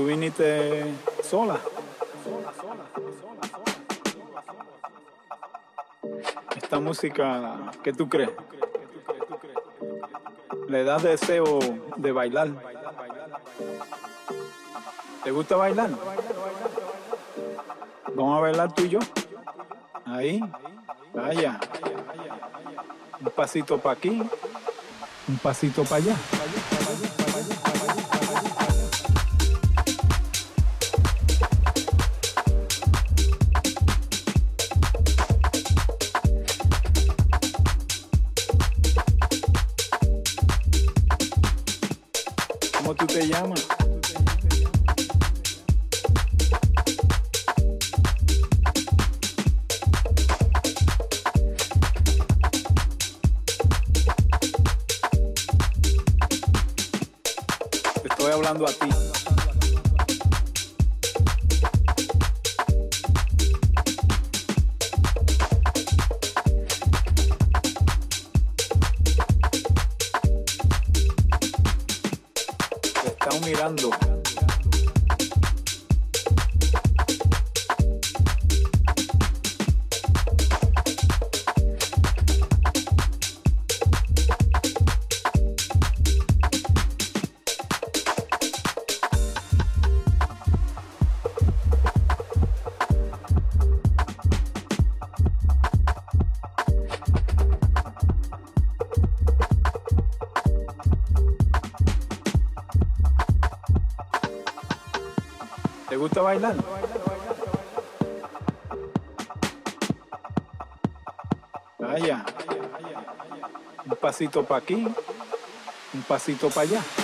Tú viniste sola. Esta música, ¿qué tú crees? Le da deseo de bailar. ¿Te gusta bailar? Vamos a bailar tú y yo. Ahí. Vaya. Un pasito para aquí. Un pasito para allá. Pasito para aquí, un pasito para allá.